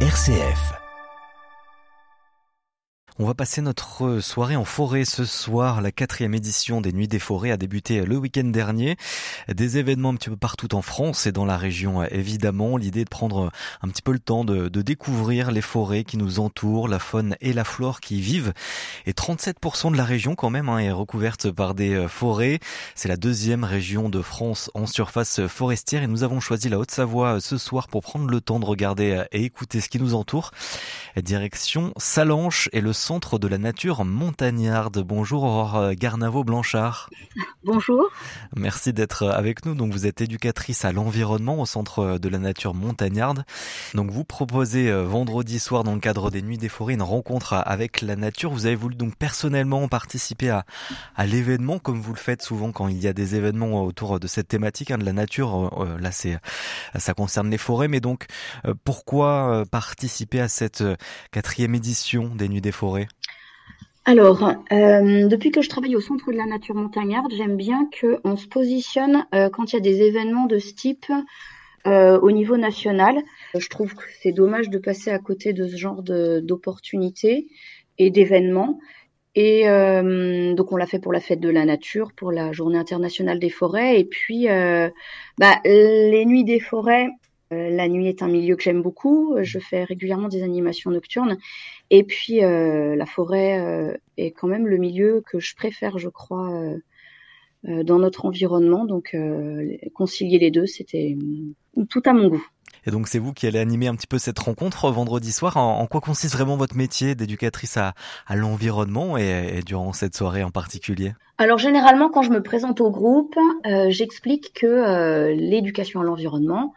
RCF. On va passer notre soirée en forêt ce soir. La quatrième édition des Nuits des Forêts a débuté le week-end dernier. Des événements un petit peu partout en France et dans la région évidemment. L'idée de prendre un petit peu le temps de, découvrir les forêts qui nous entourent, la faune et la flore qui y vivent. Et 37% de la région quand même hein, est recouverte par des forêts. C'est la deuxième région de France en surface forestière et nous avons choisi la Haute-Savoie ce soir pour prendre le temps de regarder et écouter ce qui nous entoure. Direction Salanches et le centre de la nature montagnarde. Bonjour Aurore Garnavo-Blanchard. Bonjour. Merci d'être avec nous. Donc vous êtes éducatrice à l'environnement au centre de la nature montagnarde. Donc vous proposez euh, vendredi soir dans le cadre des Nuits des Forêts une rencontre avec la nature. Vous avez voulu donc personnellement participer à, à l'événement comme vous le faites souvent quand il y a des événements autour de cette thématique hein, de la nature. Euh, euh, là c'est ça concerne les forêts, mais donc pourquoi participer à cette quatrième édition des Nuits des Forêts? Alors, euh, depuis que je travaille au Centre de la Nature Montagnarde, j'aime bien qu'on se positionne euh, quand il y a des événements de ce type euh, au niveau national. Je trouve que c'est dommage de passer à côté de ce genre d'opportunités et d'événements. Et donc on l'a fait pour la fête de la nature, pour la journée internationale des forêts, et puis bah, les nuits des forêts. La nuit est un milieu que j'aime beaucoup. Je fais régulièrement des animations nocturnes et puis euh, la forêt euh, est quand même le milieu que je préfère, je crois, euh, dans notre environnement. Donc concilier les deux, c'était tout à mon goût. Et donc c'est vous qui allez animer un petit peu cette rencontre vendredi soir. En, quoi consiste vraiment votre métier d'éducatrice à, à l'environnement et, durant cette soirée en particulier? Alors généralement quand je me présente au groupe, j'explique que l'éducation à l'environnement,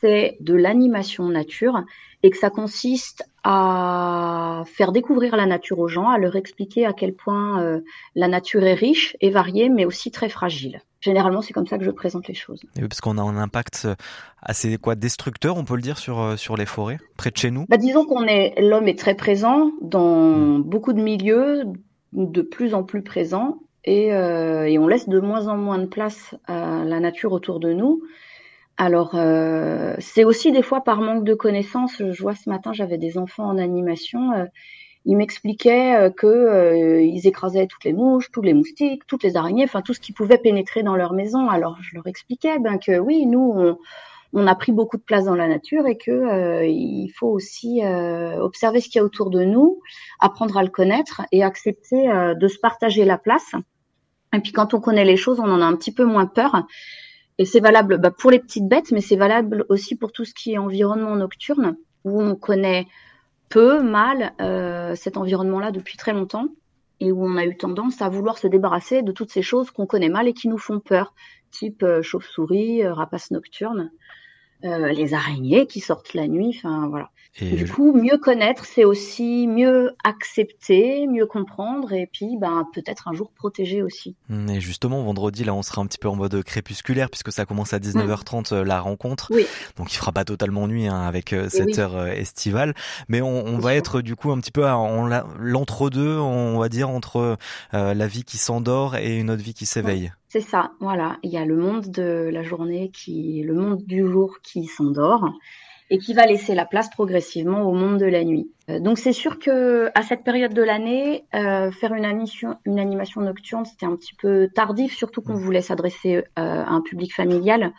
c'est de l'animation nature et que ça consiste à faire découvrir la nature aux gens, à leur expliquer à quel point euh, la nature est riche et variée, mais aussi très fragile. Généralement, c'est comme ça que je présente les choses. Et parce qu'on a un impact euh, assez quoi destructeur, on peut le dire, sur, euh, sur les forêts, près de chez nous bah, Disons qu'on est l'homme est très présent dans hmm. beaucoup de milieux, de plus en plus présent, et, et on laisse de moins en moins de place à la nature autour de nous. Alors, euh, c'est aussi des fois par manque de connaissances. Je vois ce matin, j'avais des enfants en animation. Euh, ils m'expliquaient euh, que ils écrasaient toutes les mouches, tous les moustiques, toutes les araignées, enfin tout ce qui pouvait pénétrer dans leur maison. Alors, je leur expliquais ben que oui, nous, on, a pris beaucoup de place dans la nature et que il faut aussi observer ce qu'il y a autour de nous, apprendre à le connaître et accepter de se partager la place. Et puis quand on connaît les choses, on en a un petit peu moins peur. Et c'est valable bah, pour les petites bêtes, mais c'est valable aussi pour tout ce qui est environnement nocturne, où on connaît peu, mal euh, cet environnement-là depuis très longtemps, et où on a eu tendance à vouloir se débarrasser de toutes ces choses qu'on connaît mal et qui nous font peur, type euh, chauve-souris, euh, rapaces nocturnes. Euh, les araignées qui sortent la nuit, enfin voilà. du coup, mieux connaître, c'est aussi mieux accepter, mieux comprendre, et puis ben peut-être un jour protéger aussi. Mmh, et justement, vendredi, là, on sera un petit peu en mode crépusculaire puisque ça commence à 19h30 mmh. euh, la rencontre. Oui. Donc il fera pas totalement nuit hein, avec euh, cette heure estivale, mais on, on va être du coup un petit peu en l'entre-deux, on va dire entre la vie qui s'endort et une autre vie qui s'éveille. C'est ça, voilà. Il y a le monde de la journée qui, le monde du jour qui s'endort et qui va laisser la place progressivement au monde de la nuit. Euh, donc c'est sûr que à cette période de l'année, euh, faire une animation, une animation nocturne, c'était un petit peu tardif, surtout qu'on mmh. voulait s'adresser euh, à un public familial.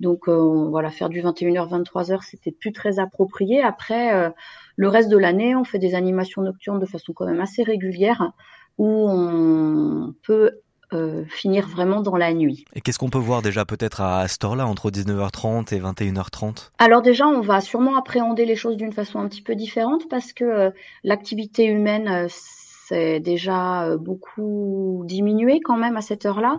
Donc voilà, faire du 21h 23h, c'était plus très approprié. Après, le reste de l'année, on fait des animations nocturnes de façon quand même assez régulière où on peut euh, finir vraiment dans la nuit. Et qu'est-ce qu'on peut voir déjà peut-être à cette heure-là, entre 19h30 et 21h30 Alors déjà, on va sûrement appréhender les choses d'une façon un petit peu différente parce que euh, l'activité humaine, euh, c'est déjà beaucoup diminué quand même à cette heure-là.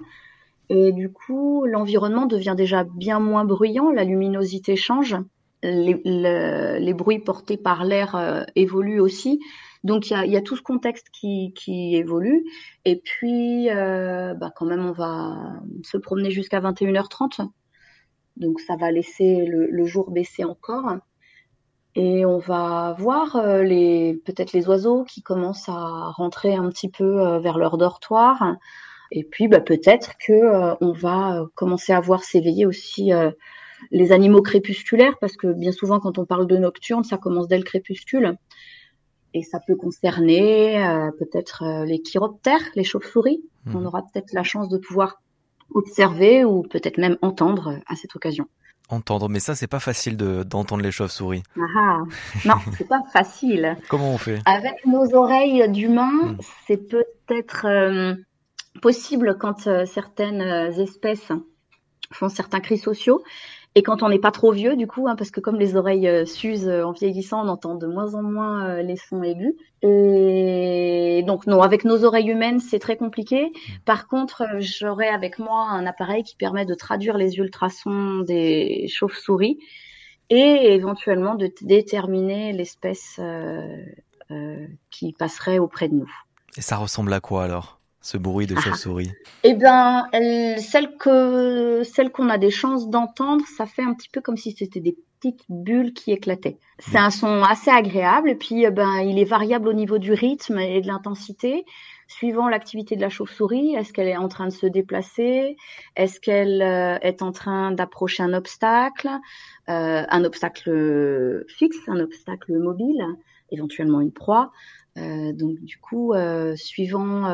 Et du coup, l'environnement devient déjà bien moins bruyant, la luminosité change, les, les bruits portés par l'air évoluent aussi. Donc il y a, tout ce contexte qui, évolue. Et puis, euh, bah, quand même, on va se promener jusqu'à 21h30. Donc ça va laisser le, jour baisser encore. Et on va voir euh, peut-être les oiseaux qui commencent à rentrer un petit peu euh, vers leur dortoir. Et puis bah, peut-être que on va commencer à voir s'éveiller aussi les animaux crépusculaires, parce que bien souvent quand on parle de nocturne, ça commence dès le crépuscule. Et ça peut concerner euh, peut-être euh, les chiroptères, les chauves-souris. On mhm. aura peut-être la chance de pouvoir observer ou peut-être même entendre à cette occasion. Entendre, mais ça c'est pas facile d'entendre les chauves-souris. Ah, ah. non, c'est pas facile. Comment on fait? Avec nos oreilles d'humain, hmm. c'est peut-être euh, possible quand certaines espèces font certains cris sociaux. Et quand on n'est pas trop vieux, du coup, hein, parce que comme les oreilles euh, s'usent euh, en vieillissant, on entend de moins en moins euh, les sons aigus. Et donc non, avec nos oreilles humaines, c'est très compliqué. Par contre, j'aurai avec moi un appareil qui permet de traduire les ultrasons des chauves-souris et éventuellement de déterminer l'espèce qui passerait auprès de nous. Et ça ressemble à quoi alors? Ce bruit de chauve-souris Eh bien, celle que celle qu'on a des chances d'entendre, ça fait un petit peu comme si c'était des petites bulles qui éclataient. C'est un son assez agréable et puis eh ben il est variable au niveau du rythme et de l'intensité suivant l'activité de la chauve-souris. Est-ce qu'elle est en train de se déplacer? Est-ce qu'elle euh, est en train d'approcher un obstacle euh, Un obstacle fixe, un obstacle mobile, éventuellement une proie? Euh, donc du coup, suivant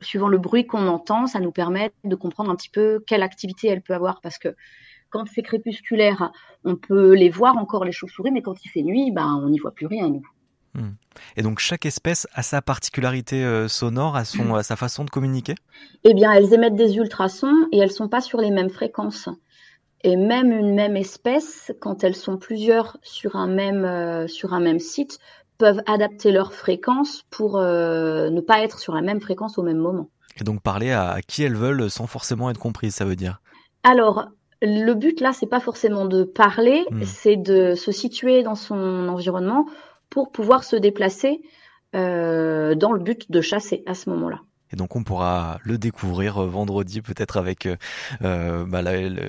suivant le bruit qu'on entend, ça nous permet de comprendre un petit peu quelle activité elle peut avoir parce que quand c'est crépusculaire, on peut les voir encore les chauves-souris, mais quand il fait nuit, ben on n'y voit plus rien nous. Hmm. Et donc chaque espèce a sa particularité euh, sonore, a son, à sa façon de communiquer? Eh bien, elles émettent des ultrasons et elles sont pas sur les mêmes fréquences. Et même une même espèce, quand elles sont plusieurs sur un même, euh, sur un même site, peuvent adapter leur fréquence pour euh, ne pas être sur la même fréquence au même moment. Et donc parler à, qui elles veulent sans forcément être comprises, ça veut dire Alors, le but là, c'est pas forcément de parler, hmm. c'est de se situer dans son environnement pour pouvoir se déplacer euh, dans le but de chasser à ce moment-là. Et donc on pourra le découvrir euh, vendredi peut-être avec euh, euh bah,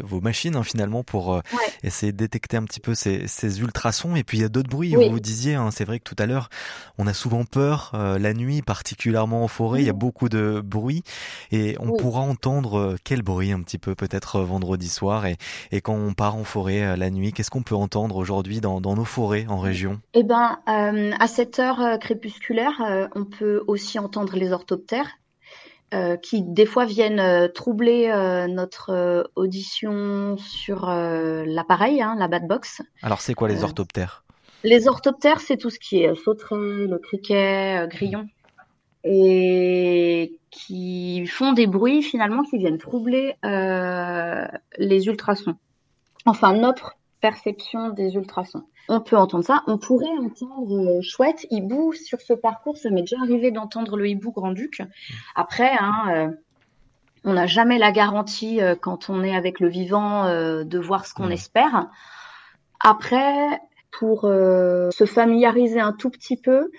vos machines hein, finalement pour euh, essayer de détecter un petit peu ces, ces ultrasons. Et puis il y a d'autres bruits. Vous vous disiez, hein, c'est vrai que tout à l'heure, on a souvent peur la nuit, particulièrement en forêt. Il y a beaucoup de bruit et on pourra entendre quel bruit un petit peu peut-être vendredi soir. Et, et quand on part en forêt la nuit, qu'est-ce qu'on peut entendre aujourd'hui dans, dans nos forêts en région? Eh ben, à cette heure crépusculaire, on peut aussi entendre les orthoptères euh, qui des fois viennent euh, troubler euh, notre audition sur l'appareil, hein, la bad box. Alors c'est quoi les orthoptères? Les orthoptères, c'est tout ce qui est sauterelle, le criquet, grillon, et qui font des bruits finalement qui viennent troubler les ultrasons. Enfin notre perception des ultrasons on peut entendre ça. On pourrait entendre euh, chouette, hibou sur ce parcours. Ça m'est déjà arrivé d'entendre le hibou grand-duc. Après, hein, euh, on n'a jamais la garantie euh, quand on est avec le vivant de voir ce qu'on espère. Après, pour se familiariser un tout petit peu,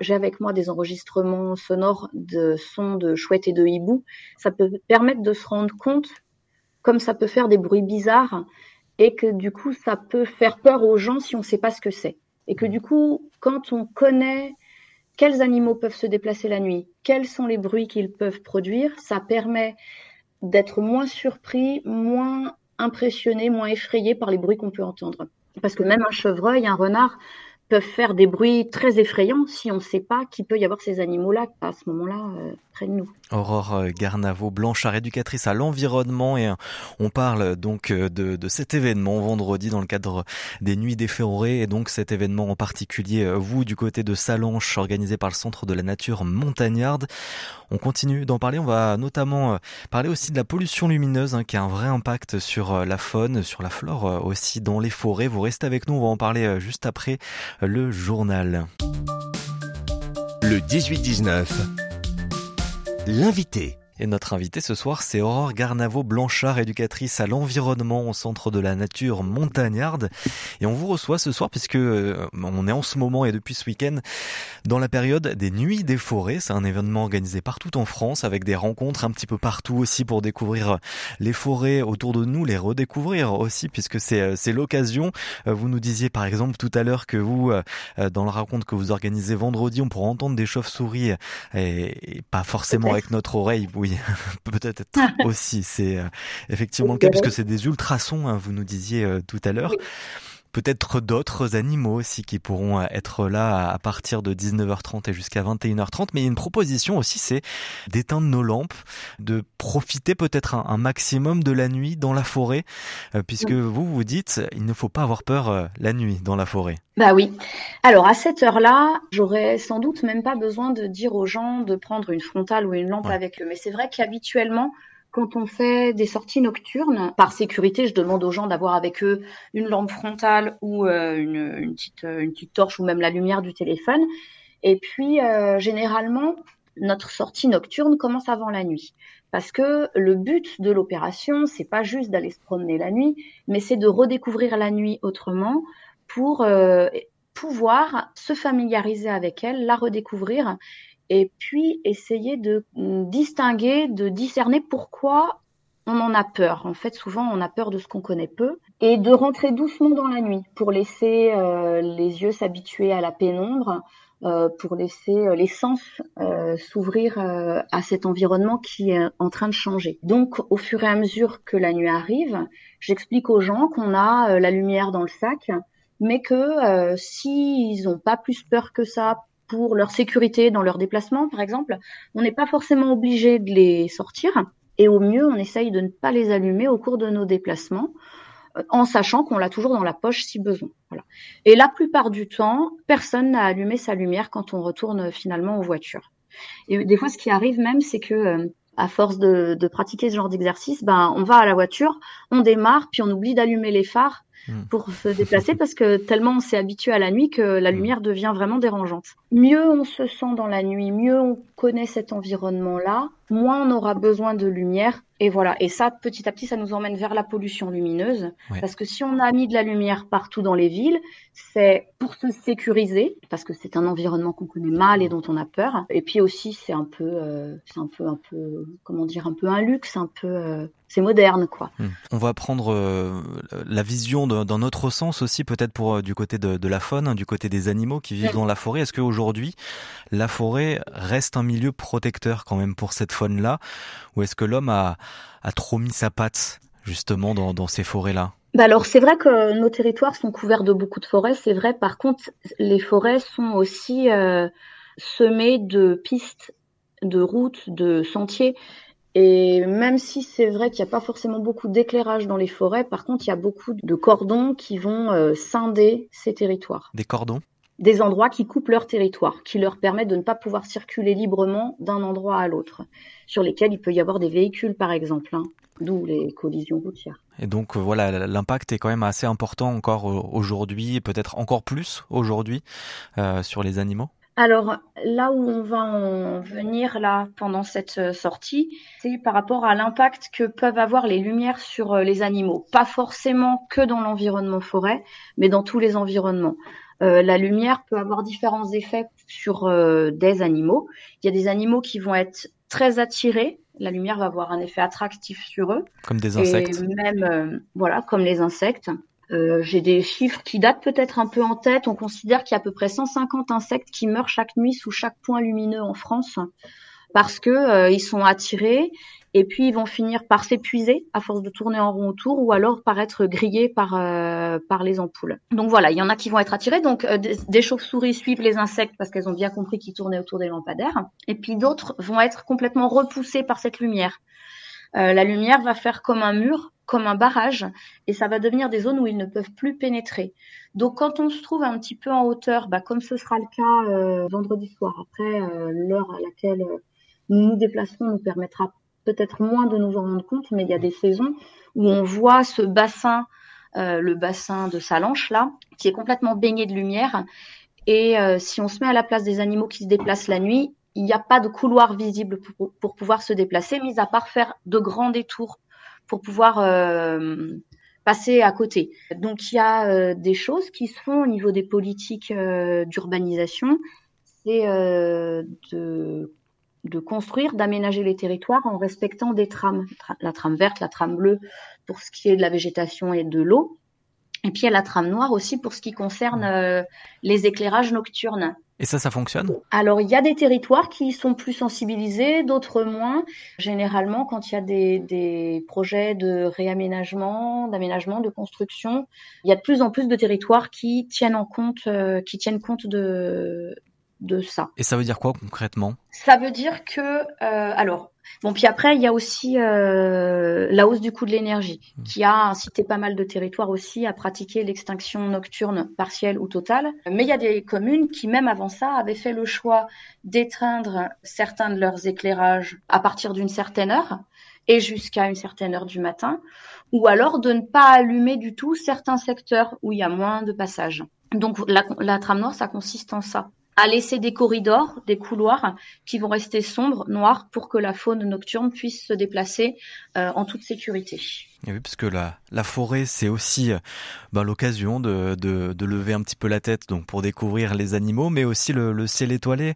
j'ai avec moi des enregistrements sonores de sons de chouette et de hibou. Ça peut permettre de se rendre compte, comme ça peut faire des bruits bizarres, et que du coup, ça peut faire peur aux gens si on ne sait pas ce que c'est. Et que du coup, quand on connaît quels animaux peuvent se déplacer la nuit, quels sont les bruits qu'ils peuvent produire, ça permet d'être moins surpris, moins impressionné, moins effrayé par les bruits qu'on peut entendre. Parce que même un chevreuil, un renard, peuvent faire des bruits très effrayants si on ne sait pas qu'il peut y avoir ces animaux-là à ce moment-là euh, près de nous. Aurore euh, Garnavo, Blanchard, éducatrice à l'environnement et euh, on parle donc de, de, cet événement vendredi dans le cadre des Nuits des Forêts et donc cet événement en particulier vous du côté de Salanches organisé par le Centre de la Nature Montagnarde. On continue d'en parler, on va notamment parler aussi de la pollution lumineuse hein, qui a un vrai impact sur la faune, sur la flore aussi dans les forêts. Vous restez avec nous, on va en parler juste après le journal. Le 18-19, l'invité. Et notre invité ce soir, c'est Aurore Garnavo-Blanchard, éducatrice à l'environnement au Centre de la Nature Montagnarde. Et on vous reçoit ce soir puisque euh, on est en ce moment et depuis ce week-end dans la période des Nuits des Forêts. C'est un événement organisé partout en France avec des rencontres un petit peu partout aussi pour découvrir les forêts autour de nous, les redécouvrir aussi puisque c'est euh, c'est l'occasion. Euh, vous nous disiez par exemple tout à l'heure que vous, dans le raconte que vous organisez vendredi, on pourra entendre des chauves-souris et, pas forcément avec notre oreille oui, peut-être aussi. C'est effectivement le cas puisque c'est des ultrasons, hein, vous nous disiez tout à l'heure peut-être d'autres animaux aussi qui pourront euh, être là à partir de 19h30 et jusqu'à 21h30. Mais il y a une proposition aussi, c'est d'éteindre nos lampes, de profiter peut-être un, maximum de la nuit dans la forêt, euh, puisque vous vous dites, il ne faut pas avoir peur euh, la nuit dans la forêt. Bah oui. Alors à cette heure-là, j'aurais sans doute même pas besoin de dire aux gens de prendre une frontale ou une lampe avec eux. Mais c'est vrai qu'habituellement, quand on fait des sorties nocturnes, par sécurité, je demande aux gens d'avoir avec eux une lampe frontale ou euh, une, petite, euh, une petite torche ou même la lumière du téléphone. Et puis, euh, généralement, notre sortie nocturne commence avant la nuit. Parce que le but de l'opération, c'est pas juste d'aller se promener la nuit, mais c'est de redécouvrir la nuit autrement pour pouvoir se familiariser avec elle, la redécouvrir et puis essayer de mm, distinguer, de discerner pourquoi on en a peur. En fait, souvent, on a peur de ce qu'on connaît peu et de rentrer doucement dans la nuit pour laisser euh, les yeux s'habituer à la pénombre, euh, pour laisser euh, les sens s'ouvrir à cet environnement qui est en train de changer. Donc, au fur et à mesure que la nuit arrive, j'explique aux gens qu'on a la lumière dans le sac, mais que s'ils n'ont pas plus peur que ça pour leur sécurité dans leurs déplacements, par exemple, on n'est pas forcément obligé de les sortir. Et au mieux, on essaye de ne pas les allumer au cours de nos déplacements, euh, en sachant qu'on l'a toujours dans la poche si besoin. Voilà. Et la plupart du temps, personne n'a allumé sa lumière quand on retourne finalement aux voitures. Et des fois, ce qui arrive même, c'est que euh, à force de, de, pratiquer ce genre d'exercice, ben, on va à la voiture, on démarre, puis on oublie d'allumer les phares. Pour se déplacer parce que tellement on s'est habitué à la nuit que la hmm. lumière devient vraiment dérangeante. Mieux on se sent dans la nuit, mieux on connaît cet environnement-là, moins on aura besoin de lumière. Et voilà. Et ça, petit à petit, ça nous emmène vers la pollution lumineuse. Parce que si on a mis de la lumière partout dans les villes, c'est pour se sécuriser, parce que c'est un environnement qu'on connaît mal et dont on a peur. Et puis aussi, c'est un peu, euh, c'est un peu, un peu, comment dire, un peu un luxe, un peu, euh, c'est moderne, quoi. Hmm. On va prendre euh, la vision dans notre sens aussi, peut-être pour du côté de, la faune, hein, du côté des animaux qui vivent dans la forêt. Est-ce qu'aujourd'hui, la forêt reste un milieu protecteur quand même pour cette faune-là Ou est-ce que l'homme a, trop mis sa patte justement dans, ces forêts-là? Bah alors c'est vrai que nos territoires sont couverts de beaucoup de forêts, c'est vrai. Par contre, les forêts sont aussi euh, semées de pistes, de routes, de sentiers. Et même si c'est vrai qu'il n'y a pas forcément beaucoup d'éclairage dans les forêts, par contre, il y a beaucoup de cordons qui vont euh, scinder ces territoires. Des cordons? Des endroits qui coupent leur territoire, qui leur permettent de ne pas pouvoir circuler librement d'un endroit à l'autre, sur lesquels il peut y avoir des véhicules par exemple, hein, d'où les collisions routières. Et donc euh, voilà, l'impact est quand même assez important encore euh, aujourd'hui, peut-être encore plus aujourd'hui euh, sur les animaux. Alors là où on va en venir là pendant cette sortie, c'est par rapport à l'impact que peuvent avoir les lumières sur les animaux. Pas forcément que dans l'environnement forêt, mais dans tous les environnements. Euh, la lumière peut avoir différents effets sur euh, des animaux. Il y a des animaux qui vont être très attirés. La lumière va avoir un effet attractif sur eux. Comme des insectes. Et même, euh, voilà, comme les insectes. J'ai des chiffres qui datent peut-être un peu en tête. On considère qu'il y a à peu près 150 insectes qui meurent chaque nuit sous chaque point lumineux en France parce que ils sont attirés et puis ils vont finir par s'épuiser à force de tourner en rond autour ou alors par être grillés par euh, par les ampoules. Donc voilà, il y en a qui vont être attirés. Donc euh, des, chauves-souris suivent les insectes parce qu'elles ont bien compris qu'ils tournaient autour des lampadaires. Et puis d'autres vont être complètement repoussés par cette lumière. Euh, la lumière va faire comme un mur, comme un barrage, et ça va devenir des zones où ils ne peuvent plus pénétrer. Donc quand on se trouve un petit peu en hauteur, bah, comme ce sera le cas vendredi soir, après l'heure à laquelle nous nous déplacerons nous permettra peut-être moins de nous en rendre compte, mais il y a des saisons où on voit ce bassin, euh, le bassin de Salanche là, qui est complètement baigné de lumière. Et euh, si on se met à la place des animaux qui se déplacent la nuit, il n'y a pas de couloir visible pour, pouvoir se déplacer, mis à part faire de grands détours pour pouvoir euh, passer à côté. Donc il y a des choses qui se font au niveau des politiques d'urbanisation, c'est de de construire, d'aménager les territoires en respectant des trames, la trame verte, la trame bleue pour ce qui est de la végétation et de l'eau, et puis la trame noire aussi pour ce qui concerne euh, les éclairages nocturnes. Et ça, ça fonctionne? Alors, il y a des territoires qui sont plus sensibilisés, d'autres moins. Généralement, quand il y a des, des projets de réaménagement, d'aménagement, de construction, il y a de plus en plus de territoires qui tiennent en compte, euh, qui tiennent compte de, de ça. Et ça veut dire quoi concrètement? Ça veut dire que, euh, alors, bon, puis après, il y a aussi euh, la hausse du coût de l'énergie, mmh. qui a incité pas mal de territoires aussi à pratiquer l'extinction nocturne partielle ou totale. Mais il y a des communes qui, même avant ça, avaient fait le choix d'éteindre certains de leurs éclairages à partir d'une certaine heure et jusqu'à une certaine heure du matin, ou alors de ne pas allumer du tout certains secteurs où il y a moins de passages. Donc la, la trame noire, ça consiste en ça à laisser des corridors, des couloirs qui vont rester sombres, noirs, pour que la faune nocturne puisse se déplacer euh, en toute sécurité. Oui, parce que la, la forêt, c'est aussi euh, ben, l'occasion de, de, de, lever un petit peu la tête donc pour découvrir les animaux, mais aussi le, le ciel étoilé.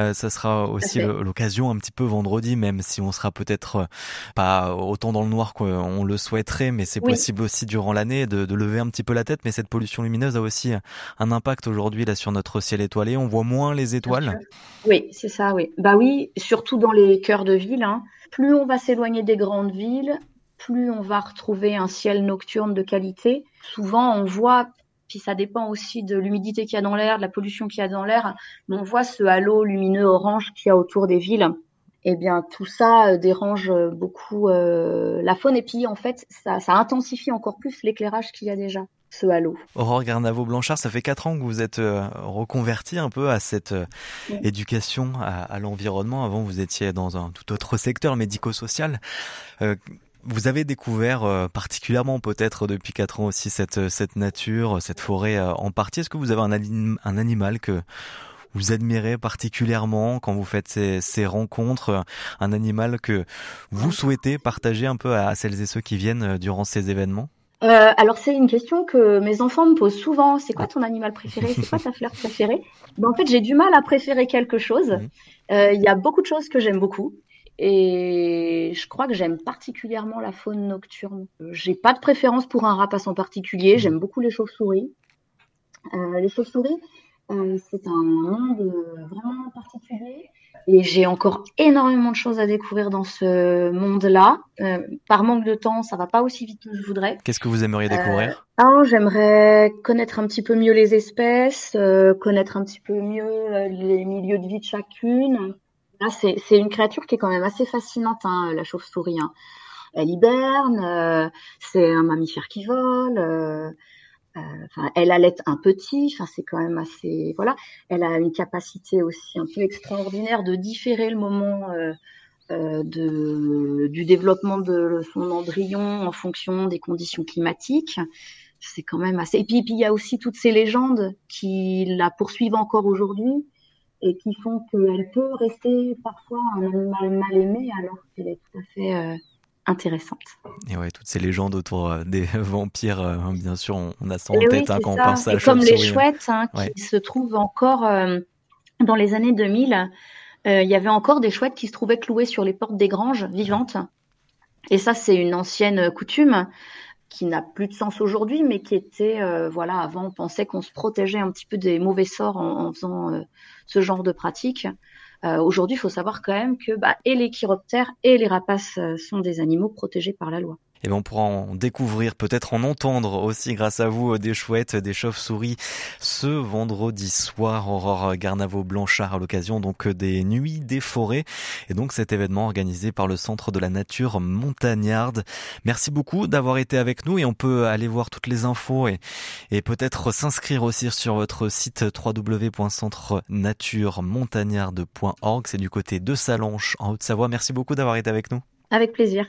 Euh, ça sera aussi l'occasion un petit peu vendredi, même si on sera peut-être pas autant dans le noir qu'on le souhaiterait, mais c'est possible aussi durant l'année de, de, lever un petit peu la tête. Mais cette pollution lumineuse a aussi un impact aujourd'hui là sur notre ciel étoilé. On voit moins les étoiles. Oui, c'est ça, oui. Bah oui, surtout dans les cœurs de ville. Hein plus on va s'éloigner des grandes villes, plus on va retrouver un ciel nocturne de qualité. Souvent, on voit, puis ça dépend aussi de l'humidité qu'il y a dans l'air, de la pollution qu'il y a dans l'air, mais on voit ce halo lumineux orange qu'il y a autour des villes. Eh bien, tout ça euh, dérange beaucoup euh, la faune et puis en fait, ça, ça intensifie encore plus l'éclairage qu'il y a déjà ce halo. Aurore Garnavo-Blanchard, ça fait quatre ans que vous êtes euh, reconvertie un peu à cette euh, éducation à, l'environnement. Avant, vous étiez dans un tout autre secteur médico-social. Euh, vous avez découvert particulièrement peut-être depuis quatre ans aussi cette, cette nature, cette forêt en partie. Est-ce que vous avez un, un animal que vous admirez particulièrement quand vous faites ces, ces, rencontres, un animal que vous souhaitez partager un peu à celles et ceux qui viennent durant ces événements? Euh, alors c'est une question que mes enfants me posent souvent. C'est quoi ton animal préféré? C'est quoi ta fleur préférée? Ben, En fait, j'ai du mal à préférer quelque chose. Euh, il y a beaucoup de choses que j'aime beaucoup. Et je crois que j'aime particulièrement la faune nocturne. J'ai pas de préférence pour un rapace en particulier. J'aime beaucoup les chauves-souris. Euh, les chauves-souris, euh, c'est un monde vraiment particulier. Et j'ai encore énormément de choses à découvrir dans ce monde-là. Euh, par manque de temps, ça va pas aussi vite que je voudrais. Qu'est-ce que vous aimeriez découvrir? Euh, J'aimerais connaître un petit peu mieux les espèces, euh, connaître un petit peu mieux euh, les milieux de vie de chacune. Là, c'est, une créature qui est quand même assez fascinante, hein, la chauve-souris. Hein. Elle hiberne, euh, c'est un mammifère qui vole. Euh, enfin, elle allait un petit, c'est quand même assez voilà. Elle a une capacité aussi un peu extraordinaire de différer le moment euh, euh, de, du développement de son embryon en fonction des conditions climatiques. C'est quand même assez. Et puis il y a aussi toutes ces légendes qui la poursuivent encore aujourd'hui et qui font qu'elle peut rester parfois un animal mal aimé alors qu'elle est tout à fait intéressante. Et ouais, toutes ces légendes autour euh, des vampires, euh, hein, bien sûr, on, a ça en tête hein, quand on pense à la Comme les chouettes, hein, qui se trouvent encore euh, dans les années 2000, il y avait encore des chouettes qui se trouvaient clouées sur les portes des granges vivantes. Et ça, c'est une ancienne coutume qui n'a plus de sens aujourd'hui, mais qui était, voilà, avant, on pensait qu'on se protégeait un petit peu des mauvais sorts en, faisant ce genre de pratique. Euh, aujourd'hui, il faut savoir quand même que bah, et les chiroptères et les rapaces euh, sont des animaux protégés par la loi. Et ben on pourra en découvrir, peut-être en entendre aussi grâce à vous des chouettes, des chauves-souris ce vendredi soir, Aurore Garnavo-Blanchard à l'occasion donc des Nuits des Forêts et donc cet événement organisé par le Centre de la Nature Montagnarde. Merci beaucoup d'avoir été avec nous et on peut aller voir toutes les infos et, et peut-être s'inscrire aussi sur votre site www.centrenaturemontagnarde.org. C'est du côté de Salanches en Haute-Savoie. Merci beaucoup d'avoir été avec nous. Avec plaisir.